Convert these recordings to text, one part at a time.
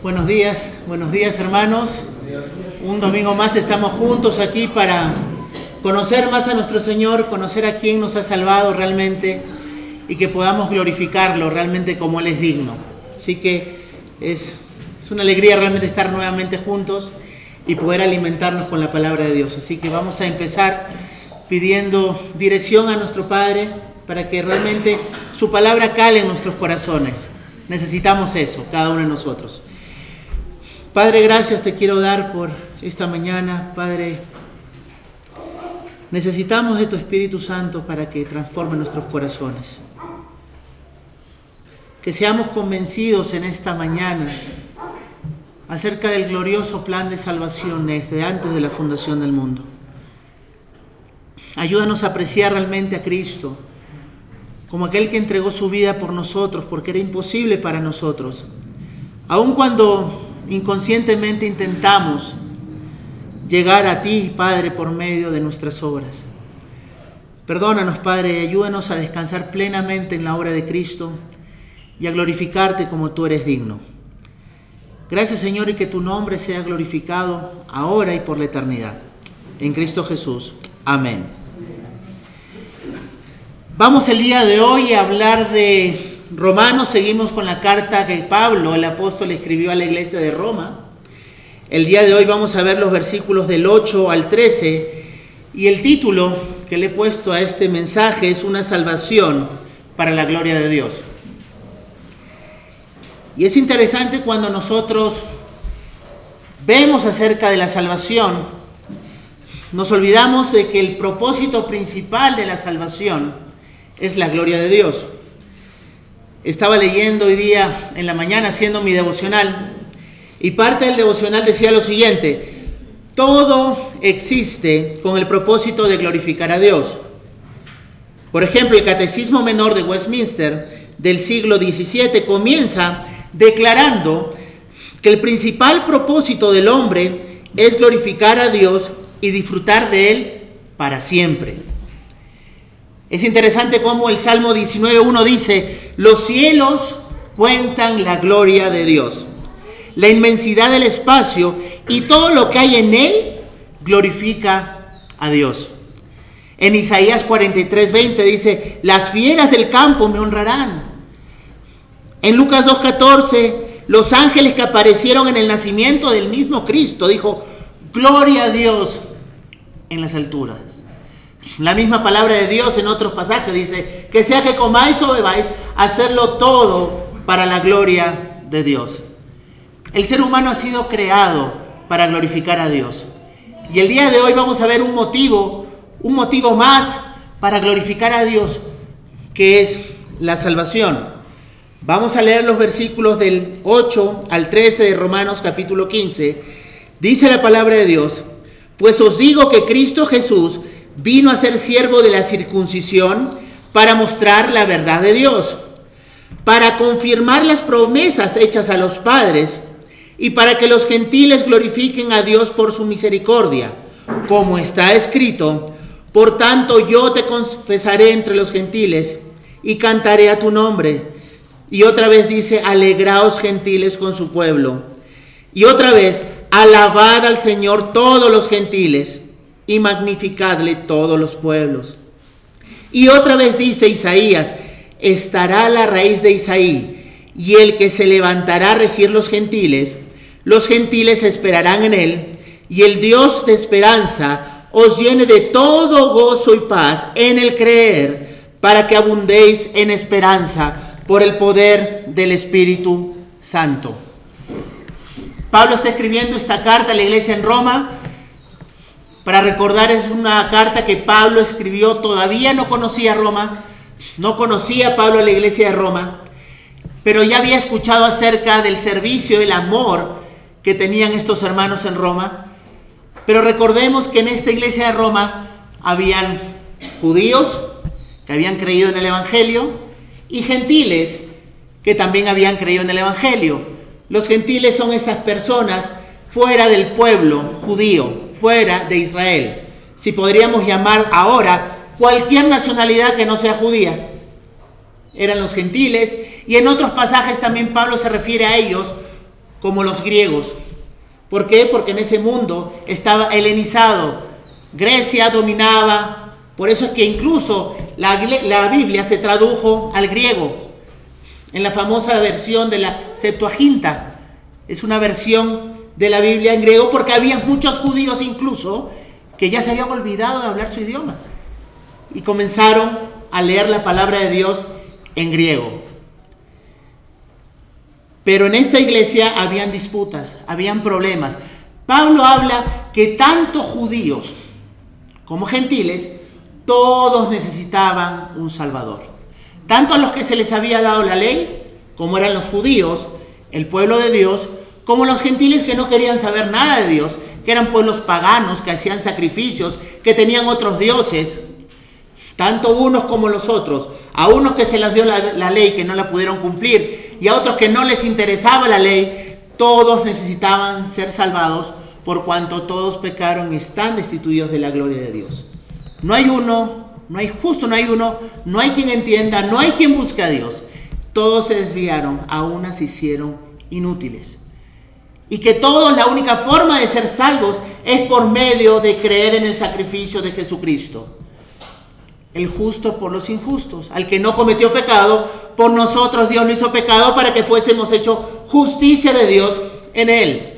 Buenos días, buenos días hermanos. Un domingo más estamos juntos aquí para conocer más a nuestro Señor, conocer a quien nos ha salvado realmente y que podamos glorificarlo realmente como Él es digno. Así que es, es una alegría realmente estar nuevamente juntos y poder alimentarnos con la palabra de Dios. Así que vamos a empezar pidiendo dirección a nuestro Padre para que realmente su palabra cale en nuestros corazones. Necesitamos eso, cada uno de nosotros. Padre, gracias te quiero dar por esta mañana. Padre, necesitamos de tu Espíritu Santo para que transforme nuestros corazones. Que seamos convencidos en esta mañana acerca del glorioso plan de salvación desde antes de la fundación del mundo. Ayúdanos a apreciar realmente a Cristo como aquel que entregó su vida por nosotros porque era imposible para nosotros. Aun cuando inconscientemente intentamos llegar a ti, Padre, por medio de nuestras obras. Perdónanos, Padre, y ayúdanos a descansar plenamente en la obra de Cristo y a glorificarte como tú eres digno. Gracias, Señor, y que tu nombre sea glorificado ahora y por la eternidad. En Cristo Jesús. Amén. Vamos el día de hoy a hablar de Romanos seguimos con la carta que Pablo, el apóstol, escribió a la iglesia de Roma. El día de hoy vamos a ver los versículos del 8 al 13 y el título que le he puesto a este mensaje es una salvación para la gloria de Dios. Y es interesante cuando nosotros vemos acerca de la salvación, nos olvidamos de que el propósito principal de la salvación es la gloria de Dios. Estaba leyendo hoy día en la mañana haciendo mi devocional y parte del devocional decía lo siguiente, todo existe con el propósito de glorificar a Dios. Por ejemplo, el Catecismo Menor de Westminster del siglo XVII comienza declarando que el principal propósito del hombre es glorificar a Dios y disfrutar de Él para siempre. Es interesante cómo el Salmo 19.1 dice, los cielos cuentan la gloria de Dios, la inmensidad del espacio y todo lo que hay en él glorifica a Dios. En Isaías 43.20 dice, las fieras del campo me honrarán. En Lucas 2.14, los ángeles que aparecieron en el nacimiento del mismo Cristo, dijo, gloria a Dios en las alturas. La misma palabra de Dios en otros pasajes dice, que sea que comáis o bebáis, hacerlo todo para la gloria de Dios. El ser humano ha sido creado para glorificar a Dios. Y el día de hoy vamos a ver un motivo, un motivo más para glorificar a Dios, que es la salvación. Vamos a leer los versículos del 8 al 13 de Romanos capítulo 15. Dice la palabra de Dios, pues os digo que Cristo Jesús vino a ser siervo de la circuncisión para mostrar la verdad de Dios, para confirmar las promesas hechas a los padres y para que los gentiles glorifiquen a Dios por su misericordia, como está escrito, por tanto yo te confesaré entre los gentiles y cantaré a tu nombre. Y otra vez dice, alegraos gentiles con su pueblo. Y otra vez, alabad al Señor todos los gentiles y magnificadle todos los pueblos. Y otra vez dice Isaías, estará la raíz de Isaí, y el que se levantará a regir los gentiles, los gentiles esperarán en él, y el Dios de esperanza os llene de todo gozo y paz en el creer, para que abundéis en esperanza por el poder del Espíritu Santo. Pablo está escribiendo esta carta a la iglesia en Roma para recordar, es una carta que Pablo escribió, todavía no conocía Roma, no conocía Pablo a la iglesia de Roma, pero ya había escuchado acerca del servicio, el amor que tenían estos hermanos en Roma. Pero recordemos que en esta iglesia de Roma habían judíos que habían creído en el Evangelio y gentiles que también habían creído en el Evangelio. Los gentiles son esas personas fuera del pueblo judío, fuera de Israel. Si podríamos llamar ahora cualquier nacionalidad que no sea judía. Eran los gentiles y en otros pasajes también Pablo se refiere a ellos como los griegos. ¿Por qué? Porque en ese mundo estaba helenizado. Grecia dominaba. Por eso es que incluso la, la Biblia se tradujo al griego en la famosa versión de la Septuaginta. Es una versión de la Biblia en griego porque había muchos judíos incluso que ya se habían olvidado de hablar su idioma y comenzaron a leer la palabra de Dios en griego. Pero en esta iglesia habían disputas, habían problemas. Pablo habla que tanto judíos como gentiles, todos necesitaban un Salvador. Tanto a los que se les había dado la ley, como eran los judíos, el pueblo de Dios, como los gentiles que no querían saber nada de Dios, que eran pueblos paganos, que hacían sacrificios, que tenían otros dioses, tanto unos como los otros, a unos que se les dio la, ley que no la pudieron cumplir y a otros que no les interesaba la ley, todos necesitaban ser salvados por cuanto todos pecaron y están destituidos de la gloria de Dios. No hay uno, no hay justo, no hay uno, no hay quien entienda, no hay quien busque a Dios. Todos se desviaron, a unas se hicieron inútiles. Y que todos la única forma de ser salvos es por medio de creer en el sacrificio de Jesucristo. El justo por los injustos. Al que no cometió pecado, por nosotros Dios lo hizo pecado para que fuésemos hecho justicia de Dios en él.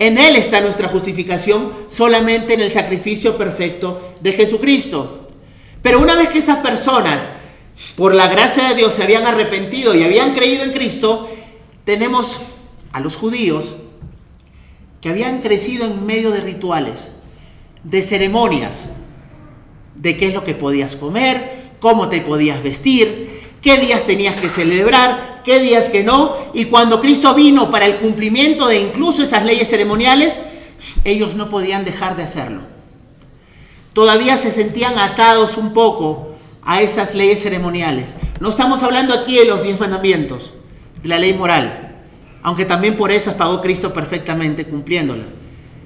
En Él está nuestra justificación, solamente en el sacrificio perfecto de Jesucristo. Pero una vez que estas personas, por la gracia de Dios, se habían arrepentido y habían creído en Cristo, tenemos a los judíos que habían crecido en medio de rituales, de ceremonias, de qué es lo que podías comer, cómo te podías vestir, qué días tenías que celebrar, qué días que no. Y cuando Cristo vino para el cumplimiento de incluso esas leyes ceremoniales, ellos no podían dejar de hacerlo. Todavía se sentían atados un poco a esas leyes ceremoniales. No estamos hablando aquí de los diez mandamientos, de la ley moral aunque también por esas pagó Cristo perfectamente cumpliéndola,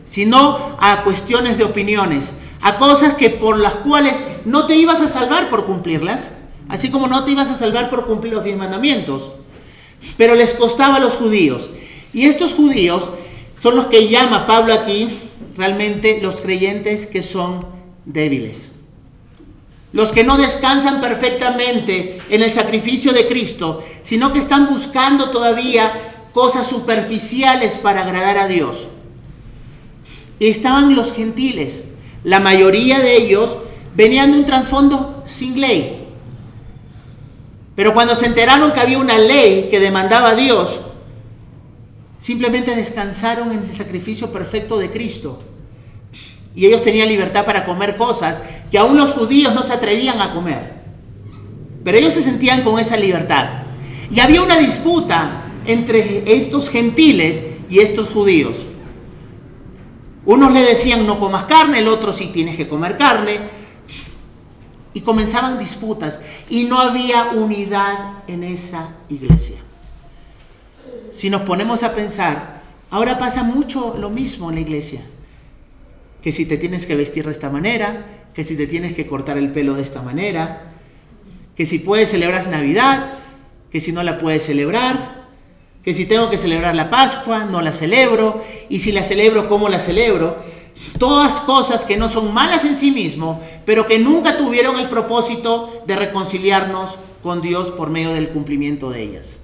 sino a cuestiones de opiniones, a cosas que por las cuales no te ibas a salvar por cumplirlas, así como no te ibas a salvar por cumplir los diez mandamientos, pero les costaba a los judíos. Y estos judíos son los que llama Pablo aquí realmente los creyentes que son débiles. Los que no descansan perfectamente en el sacrificio de Cristo, sino que están buscando todavía cosas superficiales para agradar a Dios. Estaban los gentiles. La mayoría de ellos venían de un trasfondo sin ley. Pero cuando se enteraron que había una ley que demandaba a Dios, simplemente descansaron en el sacrificio perfecto de Cristo. Y ellos tenían libertad para comer cosas que aún los judíos no se atrevían a comer. Pero ellos se sentían con esa libertad. Y había una disputa entre estos gentiles y estos judíos. Unos le decían no comas carne, el otro sí tienes que comer carne. Y comenzaban disputas y no había unidad en esa iglesia. Si nos ponemos a pensar, ahora pasa mucho lo mismo en la iglesia. Que si te tienes que vestir de esta manera, que si te tienes que cortar el pelo de esta manera, que si puedes celebrar Navidad, que si no la puedes celebrar, que si tengo que celebrar la Pascua, no la celebro, y si la celebro, ¿cómo la celebro? Todas cosas que no son malas en sí mismo, pero que nunca tuvieron el propósito de reconciliarnos con Dios por medio del cumplimiento de ellas.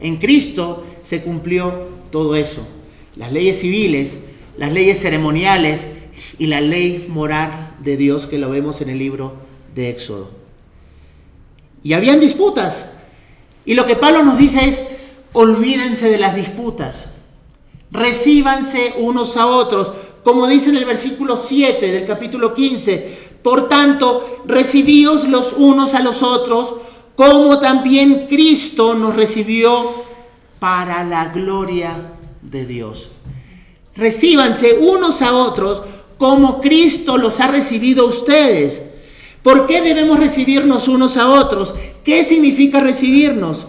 En Cristo se cumplió todo eso. Las leyes civiles, las leyes ceremoniales y la ley moral de Dios que lo vemos en el libro de Éxodo. Y habían disputas. Y lo que Pablo nos dice es, olvídense de las disputas, recíbanse unos a otros, como dice en el versículo 7 del capítulo 15, por tanto, recibíos los unos a los otros, como también Cristo nos recibió para la gloria de Dios. Recíbanse unos a otros como Cristo los ha recibido a ustedes. ¿Por qué debemos recibirnos unos a otros? ¿Qué significa recibirnos?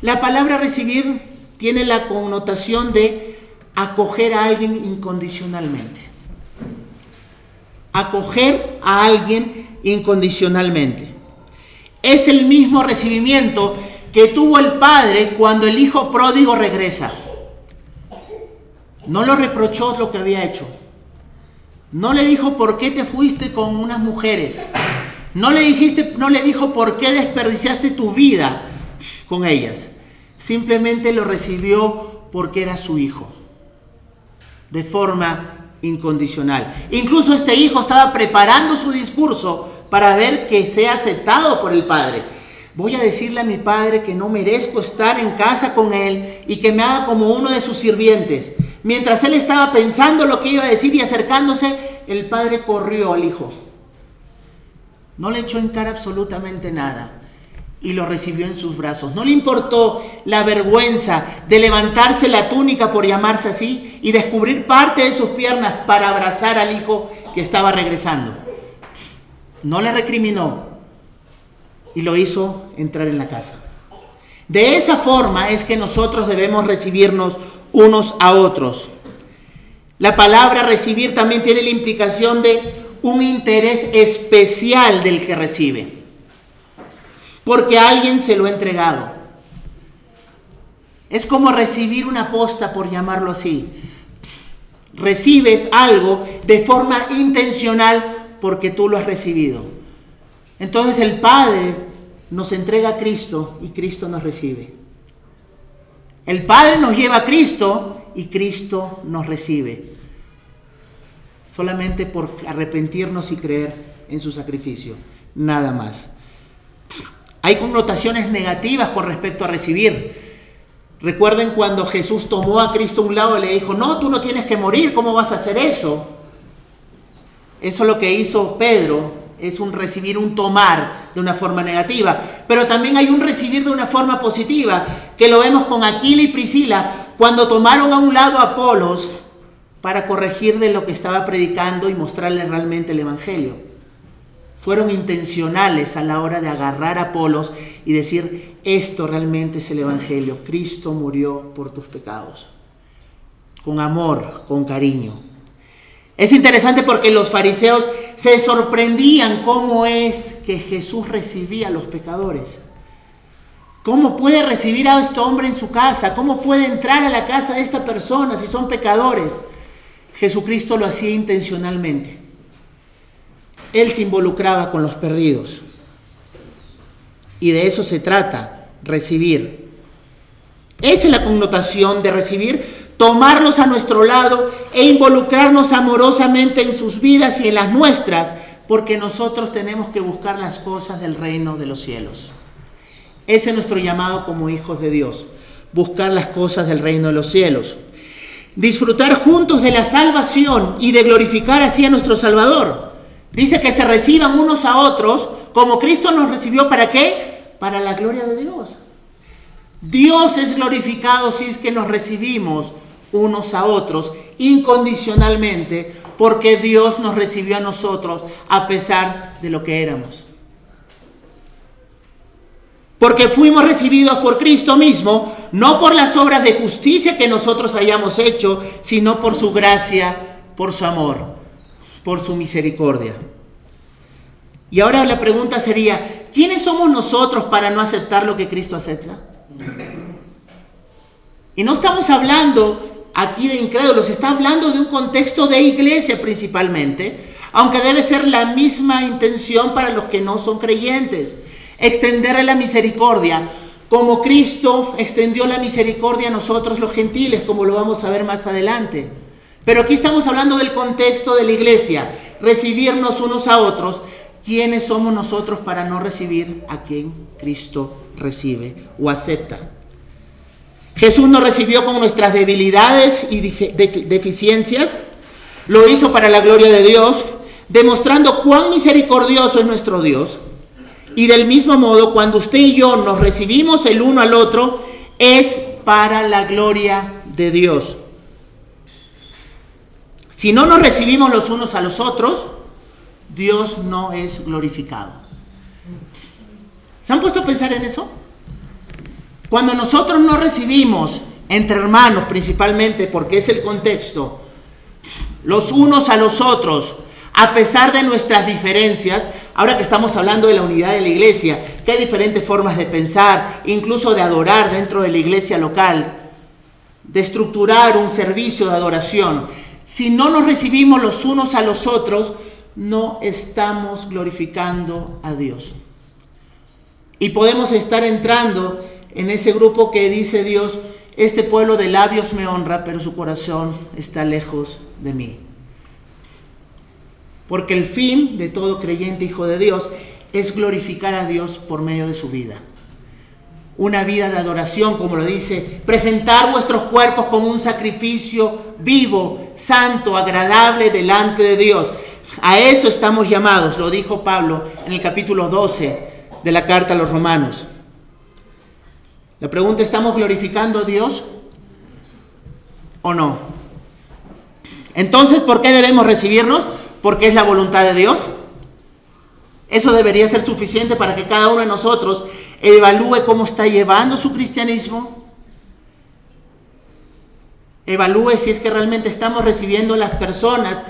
La palabra recibir tiene la connotación de acoger a alguien incondicionalmente. Acoger a alguien incondicionalmente. Es el mismo recibimiento que tuvo el padre cuando el hijo pródigo regresa. No lo reprochó lo que había hecho. No le dijo por qué te fuiste con unas mujeres. No le dijiste, no le dijo por qué desperdiciaste tu vida con ellas. Simplemente lo recibió porque era su hijo. De forma incondicional. Incluso este hijo estaba preparando su discurso para ver que sea aceptado por el padre. Voy a decirle a mi padre que no merezco estar en casa con él y que me haga como uno de sus sirvientes. Mientras él estaba pensando lo que iba a decir y acercándose, el padre corrió al hijo. No le echó en cara absolutamente nada y lo recibió en sus brazos. No le importó la vergüenza de levantarse la túnica, por llamarse así, y descubrir parte de sus piernas para abrazar al hijo que estaba regresando. No le recriminó y lo hizo entrar en la casa. De esa forma es que nosotros debemos recibirnos unos a otros. La palabra recibir también tiene la implicación de un interés especial del que recibe porque alguien se lo ha entregado. Es como recibir una posta, por llamarlo así. Recibes algo de forma intencional porque tú lo has recibido. Entonces el Padre nos entrega a Cristo y Cristo nos recibe. El Padre nos lleva a Cristo y Cristo nos recibe. Solamente por arrepentirnos y creer en su sacrificio. Nada más. Hay connotaciones negativas con respecto a recibir. Recuerden cuando Jesús tomó a Cristo a un lado y le dijo, no, tú no tienes que morir, ¿cómo vas a hacer eso? Eso es lo que hizo Pedro, es un recibir, un tomar de una forma negativa. Pero también hay un recibir de una forma positiva, que lo vemos con Aquila y Priscila, cuando tomaron a un lado a Apolos para corregir de lo que estaba predicando y mostrarle realmente el Evangelio fueron intencionales a la hora de agarrar a Apolos y decir, esto realmente es el Evangelio, Cristo murió por tus pecados, con amor, con cariño. Es interesante porque los fariseos se sorprendían cómo es que Jesús recibía a los pecadores. ¿Cómo puede recibir a este hombre en su casa? ¿Cómo puede entrar a la casa de esta persona si son pecadores? Jesucristo lo hacía intencionalmente. Él se involucraba con los perdidos. Y de eso se trata, recibir. Esa es la connotación de recibir, tomarlos a nuestro lado e involucrarnos amorosamente en sus vidas y en las nuestras, porque nosotros tenemos que buscar las cosas del reino de los cielos. Ese es nuestro llamado como hijos de Dios, buscar las cosas del reino de los cielos. Disfrutar juntos de la salvación y de glorificar así a nuestro Salvador. Dice que se reciban unos a otros como Cristo nos recibió. ¿Para qué? Para la gloria de Dios. Dios es glorificado si es que nos recibimos unos a otros incondicionalmente porque Dios nos recibió a nosotros a pesar de lo que éramos. Porque fuimos recibidos por Cristo mismo, no por las obras de justicia que nosotros hayamos hecho, sino por su gracia, por su amor por su misericordia. Y ahora la pregunta sería, ¿quiénes somos nosotros para no aceptar lo que Cristo acepta? Y no estamos hablando aquí de incrédulos, está hablando de un contexto de iglesia principalmente, aunque debe ser la misma intención para los que no son creyentes, extenderle la misericordia, como Cristo extendió la misericordia a nosotros los gentiles, como lo vamos a ver más adelante. Pero aquí estamos hablando del contexto de la iglesia, recibirnos unos a otros. ¿Quiénes somos nosotros para no recibir a quien Cristo recibe o acepta? Jesús nos recibió con nuestras debilidades y deficiencias. Lo hizo para la gloria de Dios, demostrando cuán misericordioso es nuestro Dios. Y del mismo modo, cuando usted y yo nos recibimos el uno al otro, es para la gloria de Dios. Si no nos recibimos los unos a los otros, Dios no es glorificado. ¿Se han puesto a pensar en eso? Cuando nosotros no recibimos entre hermanos principalmente, porque es el contexto, los unos a los otros, a pesar de nuestras diferencias, ahora que estamos hablando de la unidad de la iglesia, que hay diferentes formas de pensar, incluso de adorar dentro de la iglesia local, de estructurar un servicio de adoración. Si no nos recibimos los unos a los otros, no estamos glorificando a Dios. Y podemos estar entrando en ese grupo que dice Dios, este pueblo de labios me honra, pero su corazón está lejos de mí. Porque el fin de todo creyente hijo de Dios es glorificar a Dios por medio de su vida. Una vida de adoración, como lo dice, presentar vuestros cuerpos como un sacrificio vivo, santo, agradable delante de Dios. A eso estamos llamados, lo dijo Pablo en el capítulo 12 de la carta a los romanos. La pregunta, ¿estamos glorificando a Dios o no? Entonces, ¿por qué debemos recibirnos? Porque es la voluntad de Dios. Eso debería ser suficiente para que cada uno de nosotros evalúe cómo está llevando su cristianismo. Evalúe si es que realmente estamos recibiendo las personas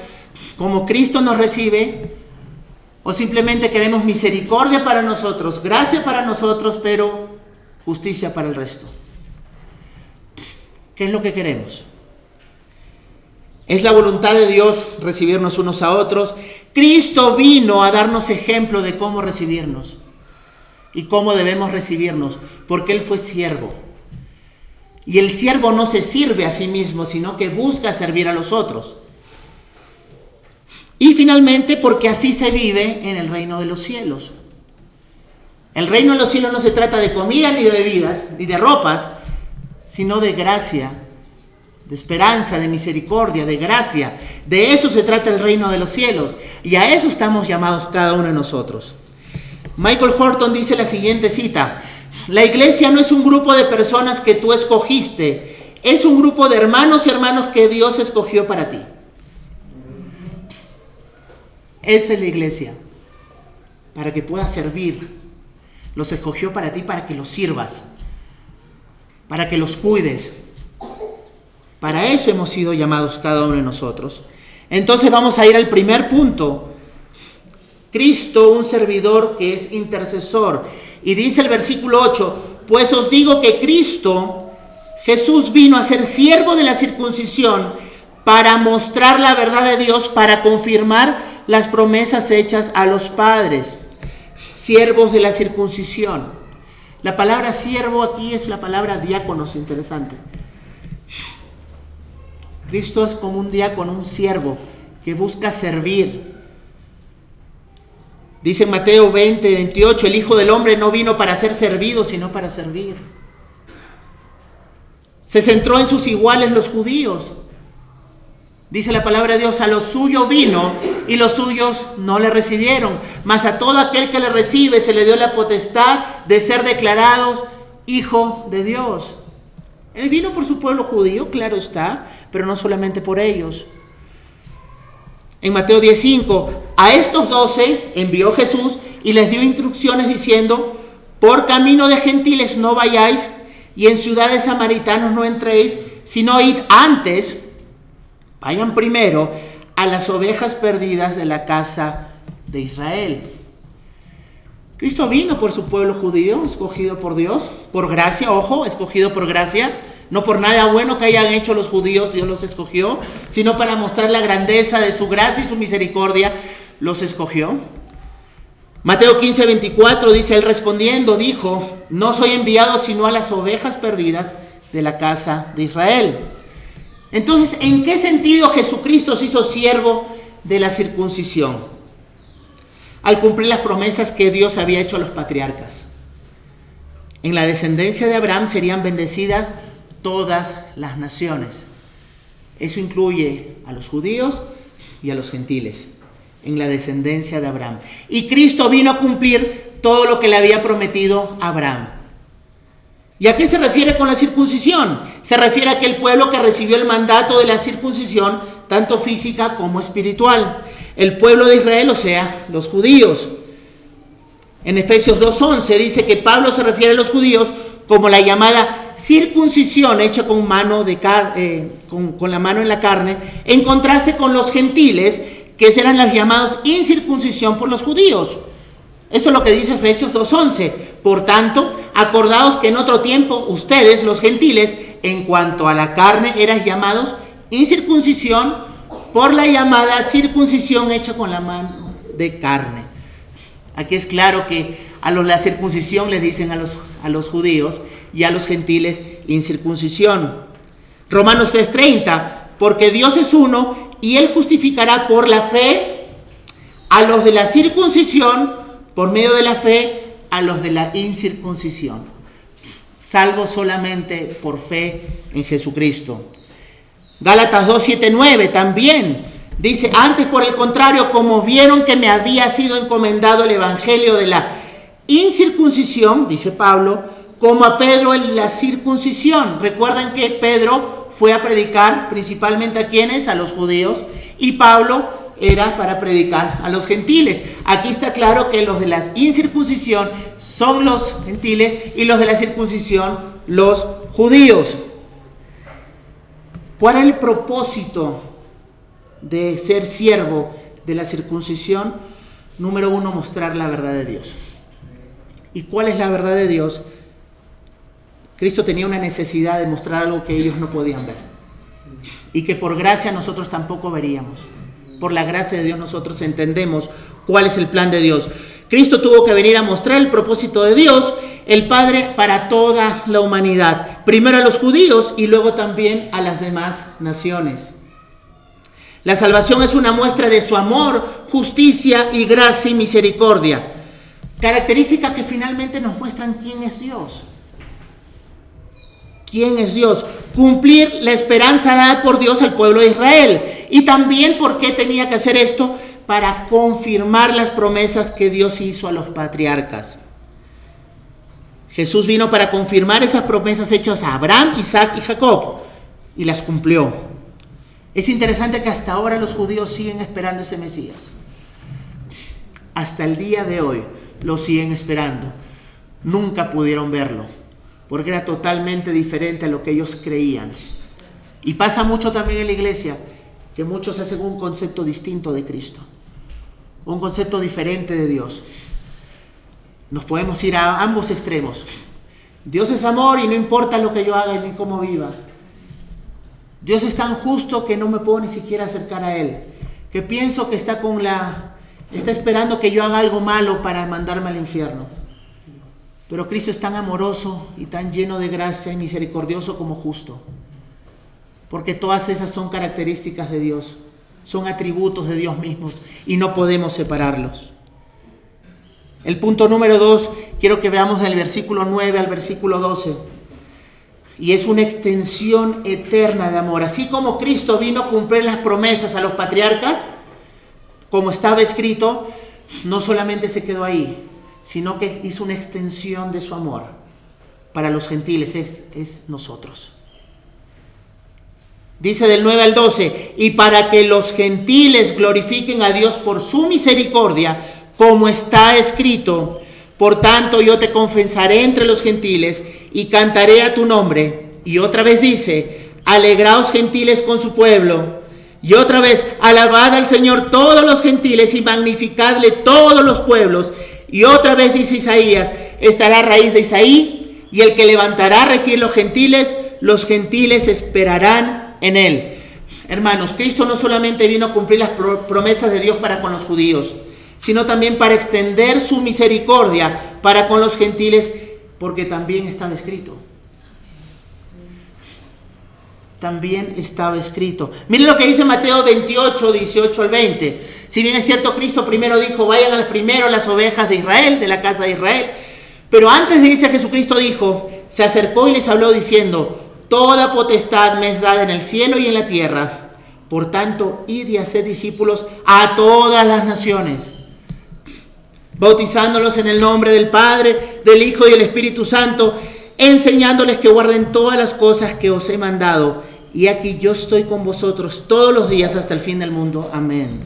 como Cristo nos recibe o simplemente queremos misericordia para nosotros, gracia para nosotros, pero justicia para el resto. ¿Qué es lo que queremos? Es la voluntad de Dios recibirnos unos a otros. Cristo vino a darnos ejemplo de cómo recibirnos y cómo debemos recibirnos, porque Él fue siervo. Y el siervo no se sirve a sí mismo, sino que busca servir a los otros. Y finalmente, porque así se vive en el reino de los cielos. El reino de los cielos no se trata de comida ni de bebidas, ni de ropas, sino de gracia, de esperanza, de misericordia, de gracia. De eso se trata el reino de los cielos. Y a eso estamos llamados cada uno de nosotros. Michael Horton dice la siguiente cita. La iglesia no es un grupo de personas que tú escogiste, es un grupo de hermanos y hermanos que Dios escogió para ti. Esa es la iglesia, para que puedas servir, los escogió para ti, para que los sirvas, para que los cuides. Para eso hemos sido llamados cada uno de nosotros. Entonces vamos a ir al primer punto. Cristo, un servidor que es intercesor. Y dice el versículo 8, pues os digo que Cristo, Jesús vino a ser siervo de la circuncisión para mostrar la verdad de Dios, para confirmar las promesas hechas a los padres siervos de la circuncisión. La palabra siervo aquí es la palabra diáconos, interesante. Cristo es como un diácono, un siervo que busca servir. Dice Mateo 20, 28, el Hijo del Hombre no vino para ser servido, sino para servir. Se centró en sus iguales los judíos. Dice la palabra de Dios, a lo suyo vino y los suyos no le recibieron. Mas a todo aquel que le recibe se le dio la potestad de ser declarados hijo de Dios. Él vino por su pueblo judío, claro está, pero no solamente por ellos. En Mateo 10:5, a estos doce envió Jesús y les dio instrucciones diciendo, por camino de gentiles no vayáis y en ciudades samaritanos no entréis, sino id antes Vayan primero a las ovejas perdidas de la casa de Israel. Cristo vino por su pueblo judío, escogido por Dios, por gracia, ojo, escogido por gracia, no por nada bueno que hayan hecho los judíos, Dios los escogió, sino para mostrar la grandeza de su gracia y su misericordia, los escogió. Mateo 15, 24 dice, él respondiendo, dijo, no soy enviado sino a las ovejas perdidas de la casa de Israel. Entonces, ¿en qué sentido Jesucristo se hizo siervo de la circuncisión? Al cumplir las promesas que Dios había hecho a los patriarcas. En la descendencia de Abraham serían bendecidas todas las naciones. Eso incluye a los judíos y a los gentiles, en la descendencia de Abraham. Y Cristo vino a cumplir todo lo que le había prometido a Abraham. ¿Y a qué se refiere con la circuncisión? Se refiere a aquel pueblo que recibió el mandato de la circuncisión, tanto física como espiritual. El pueblo de Israel, o sea, los judíos. En Efesios 2.11 dice que Pablo se refiere a los judíos como la llamada circuncisión hecha con, mano de eh, con, con la mano en la carne, en contraste con los gentiles, que serán los llamados incircuncisión por los judíos. Eso es lo que dice Efesios 2.11. Por tanto, acordaos que en otro tiempo ustedes, los gentiles, en cuanto a la carne eras llamados incircuncisión por la llamada circuncisión hecha con la mano de carne. Aquí es claro que a los, la circuncisión les dicen a los, a los judíos y a los gentiles incircuncisión. Romanos 3:30, porque Dios es uno y Él justificará por la fe a los de la circuncisión, por medio de la fe a los de la incircuncisión, salvo solamente por fe en Jesucristo. Gálatas 2:7-9 también dice, antes por el contrario, como vieron que me había sido encomendado el evangelio de la incircuncisión, dice Pablo, como a Pedro en la circuncisión. Recuerdan que Pedro fue a predicar principalmente a quienes, a los judíos, y Pablo era para predicar a los gentiles. Aquí está claro que los de la incircuncisión son los gentiles y los de la circuncisión los judíos. ¿Cuál es el propósito de ser siervo de la circuncisión? Número uno, mostrar la verdad de Dios. ¿Y cuál es la verdad de Dios? Cristo tenía una necesidad de mostrar algo que ellos no podían ver y que por gracia nosotros tampoco veríamos. Por la gracia de Dios nosotros entendemos cuál es el plan de Dios. Cristo tuvo que venir a mostrar el propósito de Dios, el Padre, para toda la humanidad. Primero a los judíos y luego también a las demás naciones. La salvación es una muestra de su amor, justicia y gracia y misericordia. Características que finalmente nos muestran quién es Dios quién es Dios, cumplir la esperanza dada por Dios al pueblo de Israel. Y también por qué tenía que hacer esto para confirmar las promesas que Dios hizo a los patriarcas. Jesús vino para confirmar esas promesas hechas a Abraham, Isaac y Jacob y las cumplió. Es interesante que hasta ahora los judíos siguen esperando ese Mesías. Hasta el día de hoy lo siguen esperando. Nunca pudieron verlo porque era totalmente diferente a lo que ellos creían. Y pasa mucho también en la iglesia, que muchos hacen un concepto distinto de Cristo, un concepto diferente de Dios. Nos podemos ir a ambos extremos. Dios es amor y no importa lo que yo haga ni cómo viva. Dios es tan justo que no me puedo ni siquiera acercar a Él. Que pienso que está con la... está esperando que yo haga algo malo para mandarme al infierno. Pero Cristo es tan amoroso y tan lleno de gracia y misericordioso como justo. Porque todas esas son características de Dios, son atributos de Dios mismos y no podemos separarlos. El punto número dos, quiero que veamos del versículo 9 al versículo 12. Y es una extensión eterna de amor. Así como Cristo vino a cumplir las promesas a los patriarcas, como estaba escrito, no solamente se quedó ahí, sino que hizo una extensión de su amor para los gentiles, es, es nosotros. Dice del 9 al 12, y para que los gentiles glorifiquen a Dios por su misericordia, como está escrito, por tanto yo te confesaré entre los gentiles y cantaré a tu nombre. Y otra vez dice, alegraos gentiles con su pueblo. Y otra vez, alabad al Señor todos los gentiles y magnificadle todos los pueblos. Y otra vez dice Isaías, estará raíz de Isaí, y el que levantará a regir los gentiles, los gentiles esperarán en él. Hermanos, Cristo no solamente vino a cumplir las promesas de Dios para con los judíos, sino también para extender su misericordia para con los gentiles, porque también estaba escrito. También estaba escrito. Miren lo que dice Mateo 28, 18 al 20. Si bien es cierto, Cristo primero dijo, vayan al primero las ovejas de Israel, de la casa de Israel. Pero antes de irse a Jesucristo dijo, se acercó y les habló diciendo, toda potestad me es dada en el cielo y en la tierra. Por tanto, id y haced discípulos a todas las naciones, bautizándolos en el nombre del Padre, del Hijo y del Espíritu Santo, enseñándoles que guarden todas las cosas que os he mandado. Y aquí yo estoy con vosotros todos los días hasta el fin del mundo. Amén.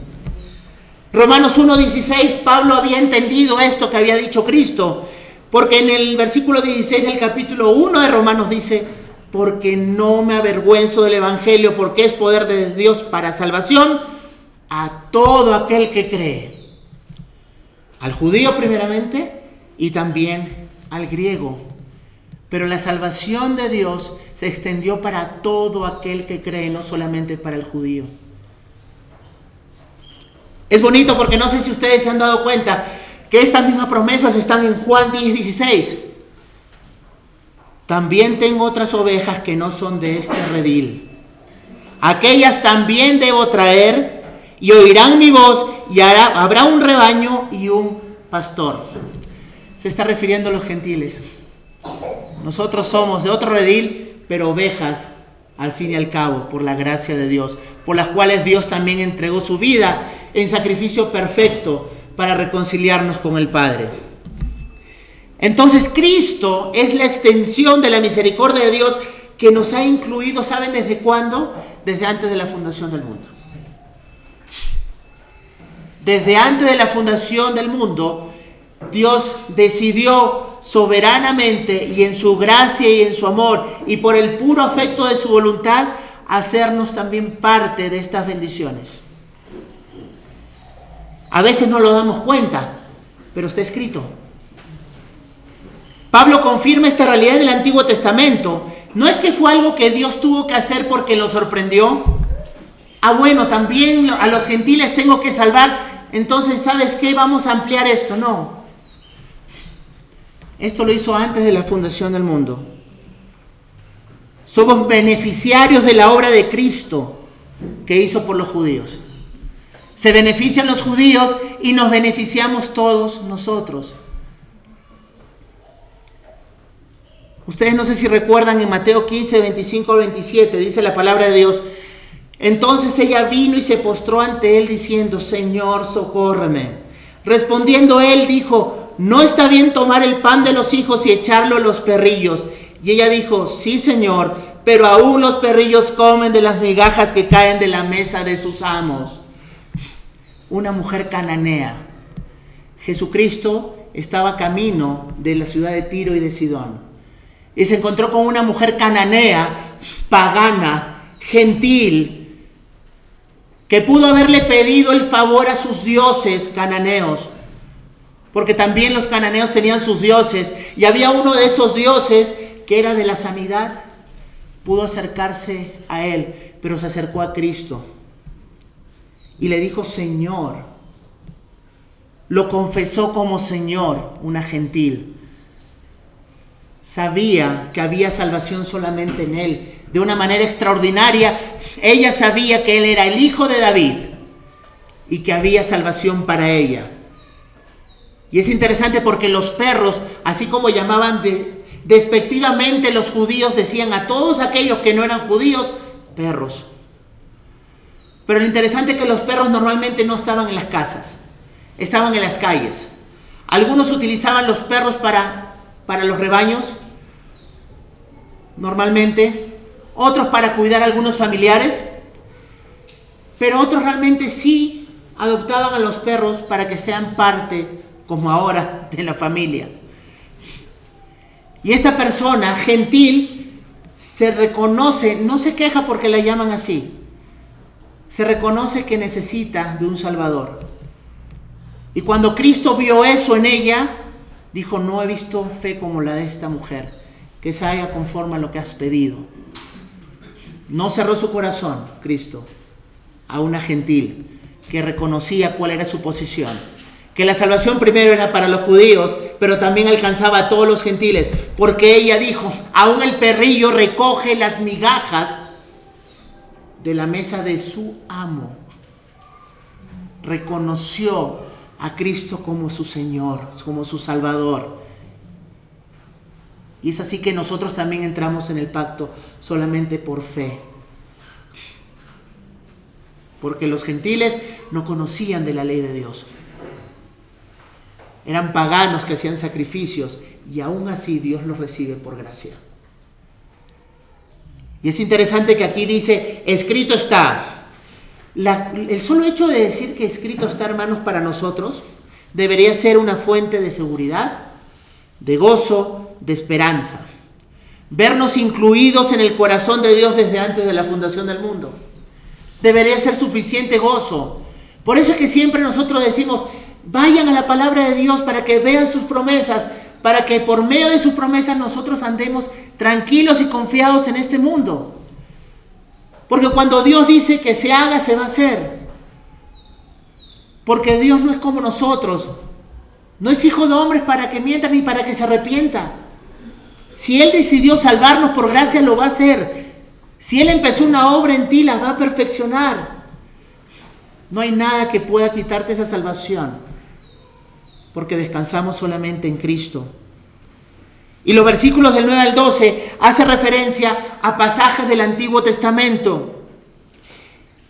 Romanos 1.16, Pablo había entendido esto que había dicho Cristo, porque en el versículo 16 del capítulo 1 de Romanos dice, porque no me avergüenzo del Evangelio, porque es poder de Dios para salvación a todo aquel que cree. Al judío primeramente y también al griego. Pero la salvación de Dios se extendió para todo aquel que cree, no solamente para el judío. Es bonito porque no sé si ustedes se han dado cuenta que estas mismas promesas están en Juan 10, 16. También tengo otras ovejas que no son de este redil. Aquellas también debo traer y oirán mi voz y habrá un rebaño y un pastor. Se está refiriendo a los gentiles. Nosotros somos de otro redil, pero ovejas al fin y al cabo, por la gracia de Dios, por las cuales Dios también entregó su vida en sacrificio perfecto para reconciliarnos con el Padre. Entonces Cristo es la extensión de la misericordia de Dios que nos ha incluido, ¿saben desde cuándo? Desde antes de la fundación del mundo. Desde antes de la fundación del mundo, Dios decidió soberanamente y en su gracia y en su amor y por el puro afecto de su voluntad hacernos también parte de estas bendiciones. A veces no lo damos cuenta, pero está escrito. Pablo confirma esta realidad en el Antiguo Testamento. No es que fue algo que Dios tuvo que hacer porque lo sorprendió. Ah, bueno, también a los gentiles tengo que salvar. Entonces, ¿sabes qué? Vamos a ampliar esto. No. Esto lo hizo antes de la fundación del mundo. Somos beneficiarios de la obra de Cristo que hizo por los judíos. Se benefician los judíos y nos beneficiamos todos nosotros. Ustedes no sé si recuerdan en Mateo 15, 25 27, dice la palabra de Dios. Entonces ella vino y se postró ante él diciendo, Señor, socórreme. Respondiendo él dijo, no está bien tomar el pan de los hijos y echarlo a los perrillos. Y ella dijo, sí, Señor, pero aún los perrillos comen de las migajas que caen de la mesa de sus amos una mujer cananea. Jesucristo estaba camino de la ciudad de Tiro y de Sidón. Y se encontró con una mujer cananea, pagana, gentil, que pudo haberle pedido el favor a sus dioses cananeos. Porque también los cananeos tenían sus dioses. Y había uno de esos dioses que era de la sanidad. Pudo acercarse a él, pero se acercó a Cristo y le dijo Señor. Lo confesó como Señor, una gentil. Sabía que había salvación solamente en Él. De una manera extraordinaria, ella sabía que Él era el hijo de David y que había salvación para ella. Y es interesante porque los perros, así como llamaban de, despectivamente los judíos, decían a todos aquellos que no eran judíos, perros. Pero lo interesante es que los perros normalmente no estaban en las casas, estaban en las calles. Algunos utilizaban los perros para, para los rebaños, normalmente, otros para cuidar a algunos familiares, pero otros realmente sí adoptaban a los perros para que sean parte, como ahora, de la familia. Y esta persona gentil se reconoce, no se queja porque la llaman así, se reconoce que necesita de un Salvador. Y cuando Cristo vio eso en ella, dijo, no he visto fe como la de esta mujer, que se haya conforme a lo que has pedido. No cerró su corazón, Cristo, a una gentil que reconocía cuál era su posición. Que la salvación primero era para los judíos, pero también alcanzaba a todos los gentiles, porque ella dijo, aún el perrillo recoge las migajas de la mesa de su amo. Reconoció a Cristo como su Señor, como su Salvador. Y es así que nosotros también entramos en el pacto solamente por fe. Porque los gentiles no conocían de la ley de Dios. Eran paganos que hacían sacrificios y aún así Dios los recibe por gracia. Y es interesante que aquí dice, escrito está. el solo hecho de decir que escrito está, hermanos, para nosotros, debería ser una fuente de seguridad, de gozo, de esperanza. Vernos incluidos en el corazón de Dios desde antes de la fundación del mundo. Debería ser suficiente gozo. Por eso es que siempre nosotros decimos, vayan a la palabra de Dios para que vean sus promesas, para que por medio de sus promesas nosotros andemos tranquilos y confiados en este mundo. Porque cuando Dios dice que se haga, se va a hacer. Porque Dios no es como nosotros. No es hijo de hombres para que mienta ni para que se arrepienta. Si Él decidió salvarnos por gracia, lo va a hacer. Si Él empezó una obra en ti, la va a perfeccionar. No hay nada que pueda quitarte esa salvación porque descansamos solamente en Cristo. Y los versículos del 9 al 12 hace referencia a pasajes del Antiguo Testamento.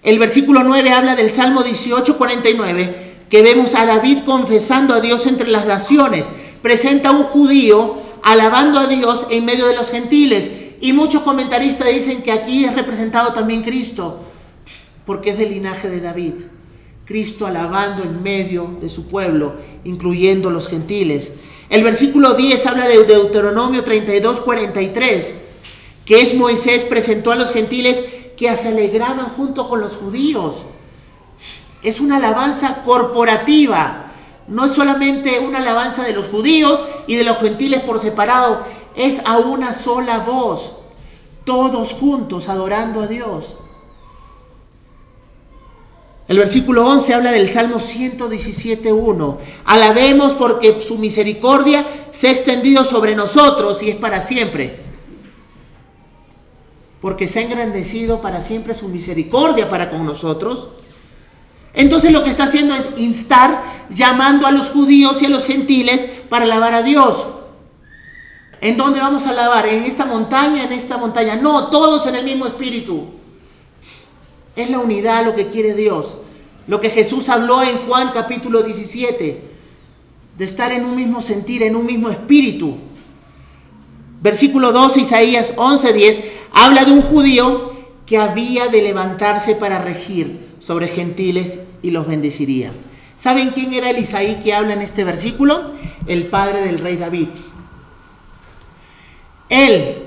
El versículo 9 habla del Salmo 18, 49, que vemos a David confesando a Dios entre las naciones. Presenta a un judío alabando a Dios en medio de los gentiles. Y muchos comentaristas dicen que aquí es representado también Cristo, porque es del linaje de David. Cristo alabando en medio de su pueblo, incluyendo los gentiles. El versículo 10 habla de Deuteronomio 32, 43, que es Moisés presentó a los gentiles que se alegraban junto con los judíos. Es una alabanza corporativa, no es solamente una alabanza de los judíos y de los gentiles por separado, es a una sola voz, todos juntos adorando a Dios. El versículo 11 habla del Salmo 117.1. Alabemos porque su misericordia se ha extendido sobre nosotros y es para siempre. Porque se ha engrandecido para siempre su misericordia para con nosotros. Entonces lo que está haciendo es instar, llamando a los judíos y a los gentiles para alabar a Dios. ¿En dónde vamos a alabar? ¿En esta montaña? ¿En esta montaña? No, todos en el mismo espíritu. Es la unidad lo que quiere Dios. Lo que Jesús habló en Juan capítulo 17, de estar en un mismo sentir, en un mismo espíritu. Versículo 12, Isaías 11:10, habla de un judío que había de levantarse para regir sobre gentiles y los bendeciría. ¿Saben quién era el Isaí que habla en este versículo? El padre del rey David. Él,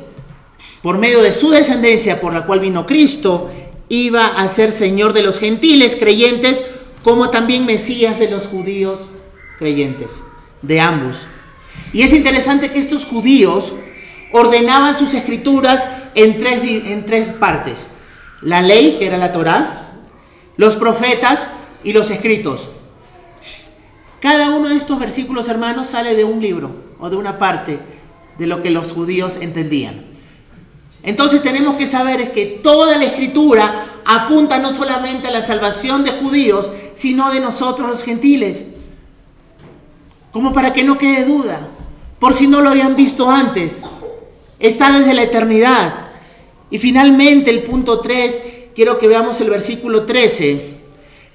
por medio de su descendencia por la cual vino Cristo, iba a ser Señor de los gentiles creyentes, como también Mesías de los judíos creyentes, de ambos. Y es interesante que estos judíos ordenaban sus escrituras en tres, en tres partes. La ley, que era la Torá, los profetas y los escritos. Cada uno de estos versículos, hermanos, sale de un libro o de una parte de lo que los judíos entendían. Entonces tenemos que saber es que toda la escritura apunta no solamente a la salvación de judíos, sino de nosotros los gentiles. Como para que no quede duda, por si no lo habían visto antes. Está desde la eternidad. Y finalmente el punto 3, quiero que veamos el versículo 13,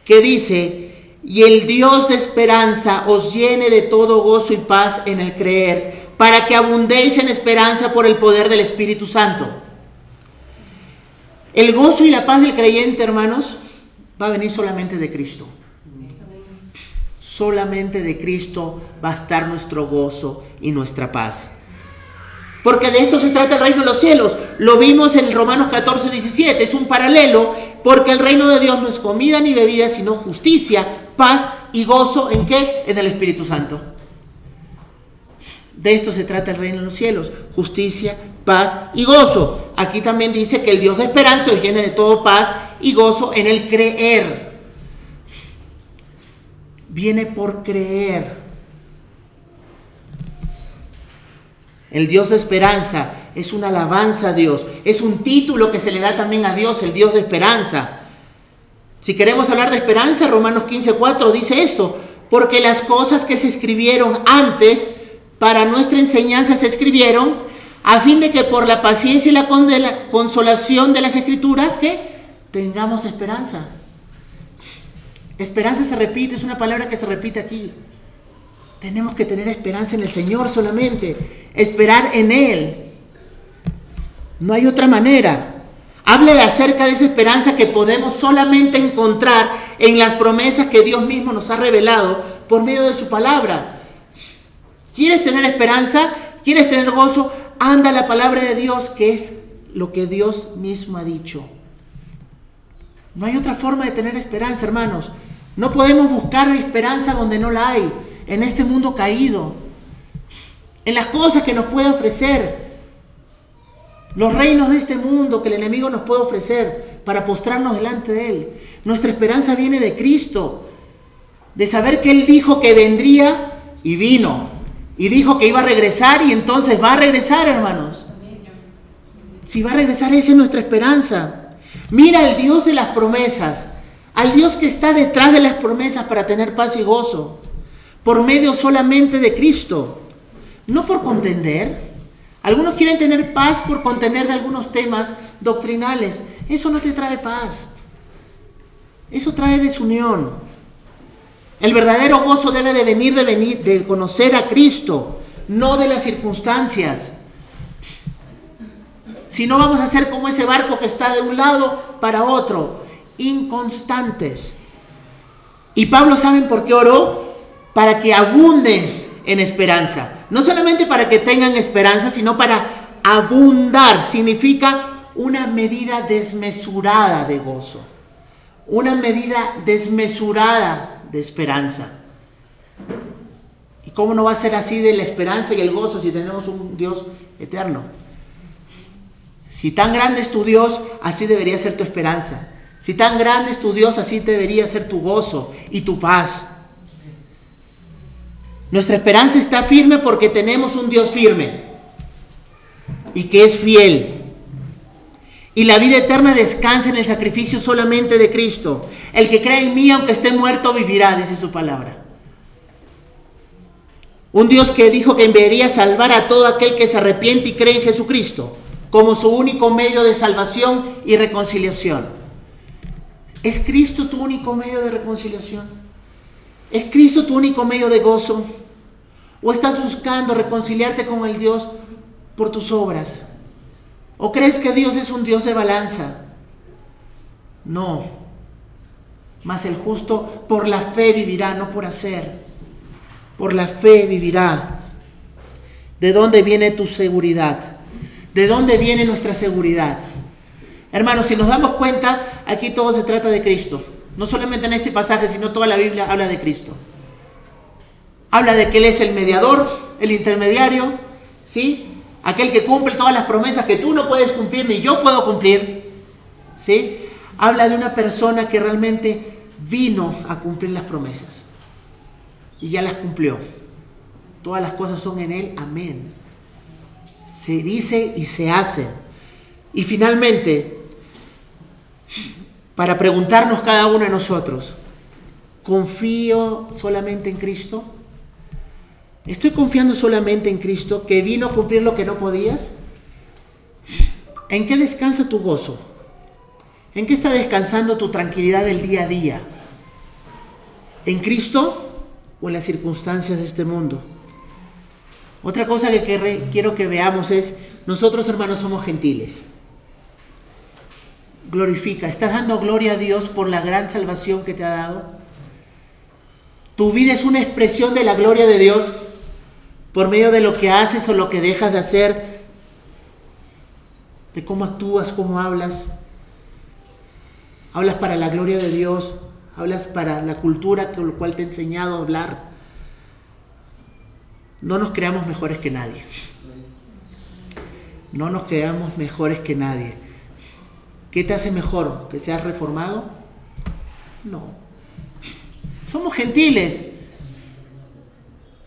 que dice, y el Dios de esperanza os llene de todo gozo y paz en el creer para que abundéis en esperanza por el poder del Espíritu Santo. El gozo y la paz del creyente, hermanos, va a venir solamente de Cristo. Solamente de Cristo va a estar nuestro gozo y nuestra paz. Porque de esto se trata el reino de los cielos. Lo vimos en Romanos 14, 17. Es un paralelo porque el reino de Dios no es comida ni bebida, sino justicia, paz y gozo. ¿En qué? En el Espíritu Santo. De esto se trata el reino de los cielos, justicia, paz y gozo. Aquí también dice que el Dios de esperanza os llene de todo paz y gozo en el creer. Viene por creer. El Dios de esperanza es una alabanza a Dios, es un título que se le da también a Dios, el Dios de esperanza. Si queremos hablar de esperanza, Romanos 15:4 dice eso, porque las cosas que se escribieron antes para nuestra enseñanza se escribieron a fin de que por la paciencia y la consolación de las escrituras que tengamos esperanza. Esperanza se repite, es una palabra que se repite aquí. Tenemos que tener esperanza en el Señor solamente, esperar en Él. No hay otra manera. Hable acerca de esa esperanza que podemos solamente encontrar en las promesas que Dios mismo nos ha revelado por medio de su palabra. ¿Quieres tener esperanza? ¿Quieres tener gozo? Anda la palabra de Dios, que es lo que Dios mismo ha dicho. No hay otra forma de tener esperanza, hermanos. No podemos buscar esperanza donde no la hay, en este mundo caído. en las cosas que nos puede ofrecer, los reinos de este mundo que el enemigo nos puede ofrecer para postrarnos delante de Él. Nuestra esperanza viene de Cristo, de saber que Él dijo que vendría y vino, y dijo que iba a regresar y entonces va a regresar, hermanos. Si va a regresar, esa es nuestra esperanza. Mira al Dios de las promesas, al Dios que está detrás de las promesas para tener paz y gozo, por medio solamente de Cristo, no por contender. Algunos quieren tener paz por contender de algunos temas doctrinales. Eso no te trae paz. Eso trae desunión. El verdadero gozo debe de venir de venir de conocer a Cristo, no de las circunstancias. Si no vamos a ser como ese barco que está de un lado para otro, inconstantes. Y Pablo, ¿saben por qué oró? Para que abunden en esperanza. No solamente para que tengan esperanza, sino para abundar. Significa una medida desmesurada de gozo. Una medida desmesurada de esperanza. ¿Y cómo no va a ser así de la esperanza y el gozo si tenemos un Dios eterno? Si tan grande es tu Dios, así debería ser tu esperanza. Si tan grande es tu Dios, así debería ser tu gozo y tu paz. Nuestra esperanza está firme porque tenemos un Dios firme y que es fiel. Y la vida eterna descansa en el sacrificio solamente de Cristo. El que cree en mí, aunque esté muerto, vivirá, dice su palabra. Un Dios que dijo que enviaría a salvar a todo aquel que se arrepiente y cree en Jesucristo como su único medio de salvación y reconciliación. ¿Es Cristo tu único medio de reconciliación? ¿Es Cristo tu único medio de gozo? ¿O estás buscando reconciliarte con el Dios por tus obras? ¿O crees que Dios es un Dios de balanza? No. Mas el justo por la fe vivirá, no por hacer. Por la fe vivirá. ¿De dónde viene tu seguridad? ¿De dónde viene nuestra seguridad? Hermanos, si nos damos cuenta, aquí todo se trata de Cristo. No solamente en este pasaje, sino toda la Biblia habla de Cristo. Habla de que Él es el mediador, el intermediario, ¿sí? Aquel que cumple todas las promesas que tú no puedes cumplir ni yo puedo cumplir, ¿sí? Habla de una persona que realmente vino a cumplir las promesas y ya las cumplió. Todas las cosas son en Él, amén se dice y se hace. Y finalmente, para preguntarnos cada uno de nosotros, ¿confío solamente en Cristo? ¿Estoy confiando solamente en Cristo que vino a cumplir lo que no podías? ¿En qué descansa tu gozo? ¿En qué está descansando tu tranquilidad del día a día? ¿En Cristo o en las circunstancias de este mundo? Otra cosa que quiero que veamos es, nosotros hermanos somos gentiles. Glorifica, ¿estás dando gloria a Dios por la gran salvación que te ha dado? Tu vida es una expresión de la gloria de Dios por medio de lo que haces o lo que dejas de hacer, de cómo actúas, cómo hablas. Hablas para la gloria de Dios, hablas para la cultura con la cual te he enseñado a hablar. No nos creamos mejores que nadie. No nos creamos mejores que nadie. ¿Qué te hace mejor? ¿Que seas reformado? No. Somos gentiles.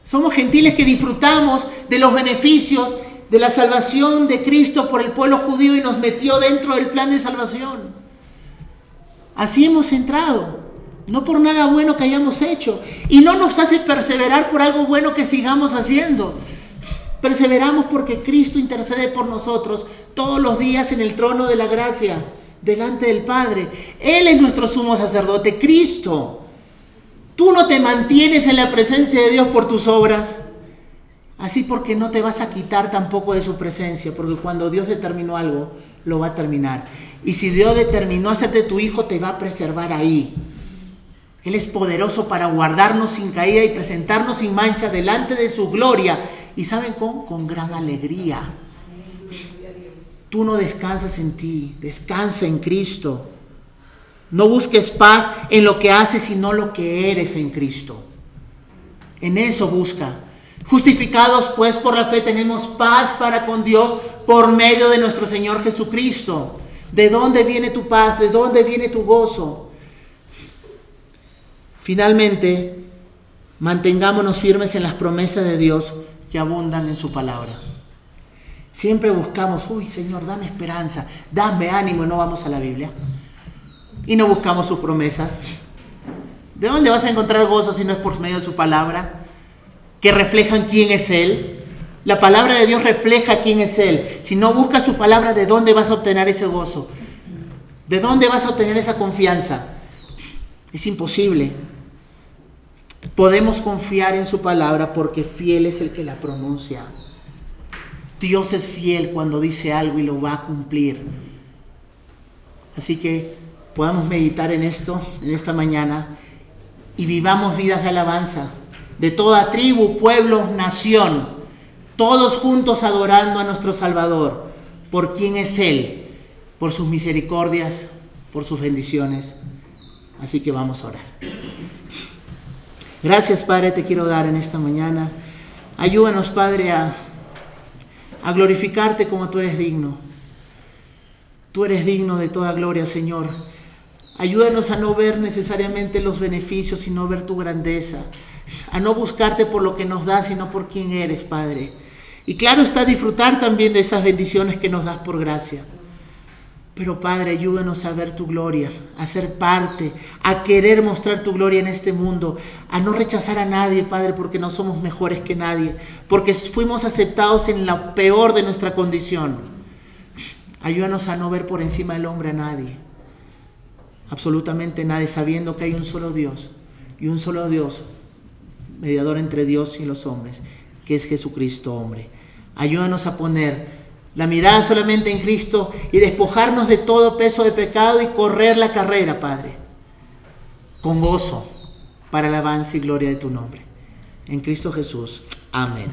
Somos gentiles que disfrutamos de los beneficios de la salvación de Cristo por el pueblo judío y nos metió dentro del plan de salvación. Así hemos entrado no por nada bueno que hayamos hecho. Y no nos hace perseverar por algo bueno que sigamos haciendo. Perseveramos porque Cristo intercede por nosotros todos los días en el trono de la gracia, delante del Padre. Él es nuestro sumo sacerdote, Cristo. Tú no te mantienes en la presencia de Dios por tus obras. Así porque no te vas a quitar tampoco de su presencia, porque cuando Dios determinó algo, lo va a terminar. Y si Dios determinó hacerte tu hijo, te va a preservar ahí. Él es poderoso para guardarnos sin caída y presentarnos sin mancha delante de su gloria. ¿Y saben con? Con gran alegría. Tú no descansas en ti, descansa en Cristo. No busques paz en lo que haces, sino lo que eres en Cristo. En eso busca. Justificados pues por la fe tenemos paz para con Dios por medio de nuestro Señor Jesucristo. ¿De dónde viene tu paz? ¿De dónde viene tu gozo? Finalmente, mantengámonos firmes en las promesas de Dios que abundan en su palabra. Siempre buscamos, uy Señor, dame esperanza, dame ánimo no vamos a la Biblia. Y no buscamos sus promesas. ¿De dónde vas a encontrar gozo si no es por medio de su palabra? Que reflejan quién es Él. La palabra de Dios refleja quién es Él. Si no buscas su palabra, ¿de dónde vas a obtener ese gozo? ¿De dónde vas a obtener esa confianza? Es imposible. Podemos confiar en su palabra porque fiel es el que la pronuncia. Dios es fiel cuando dice algo y lo va a cumplir. Así que podamos meditar en esto, en esta mañana, y vivamos vidas de alabanza, de toda tribu, pueblo, nación, todos juntos adorando a nuestro Salvador, por quien es Él, por sus misericordias, por sus bendiciones. Así que vamos a orar. Gracias Padre, te quiero dar en esta mañana. Ayúdanos Padre a a glorificarte como tú eres digno. Tú eres digno de toda gloria, Señor. Ayúdanos a no ver necesariamente los beneficios, sino ver tu grandeza. A no buscarte por lo que nos das, sino por quién eres, Padre. Y claro está disfrutar también de esas bendiciones que nos das por gracia. Pero Padre, ayúdanos a ver tu gloria, a ser parte, a querer mostrar tu gloria en este mundo, a no rechazar a nadie, Padre, porque no somos mejores que nadie, porque fuimos aceptados en la peor de nuestra condición. Ayúdanos a no ver por encima del hombre a nadie, absolutamente nadie, sabiendo que hay un solo Dios y un solo Dios, mediador entre Dios y los hombres, que es Jesucristo hombre. Ayúdanos a poner la mirada solamente en Cristo y despojarnos de todo peso de pecado y correr la carrera, Padre, con gozo para el avance y gloria de tu nombre. En Cristo Jesús. Amén.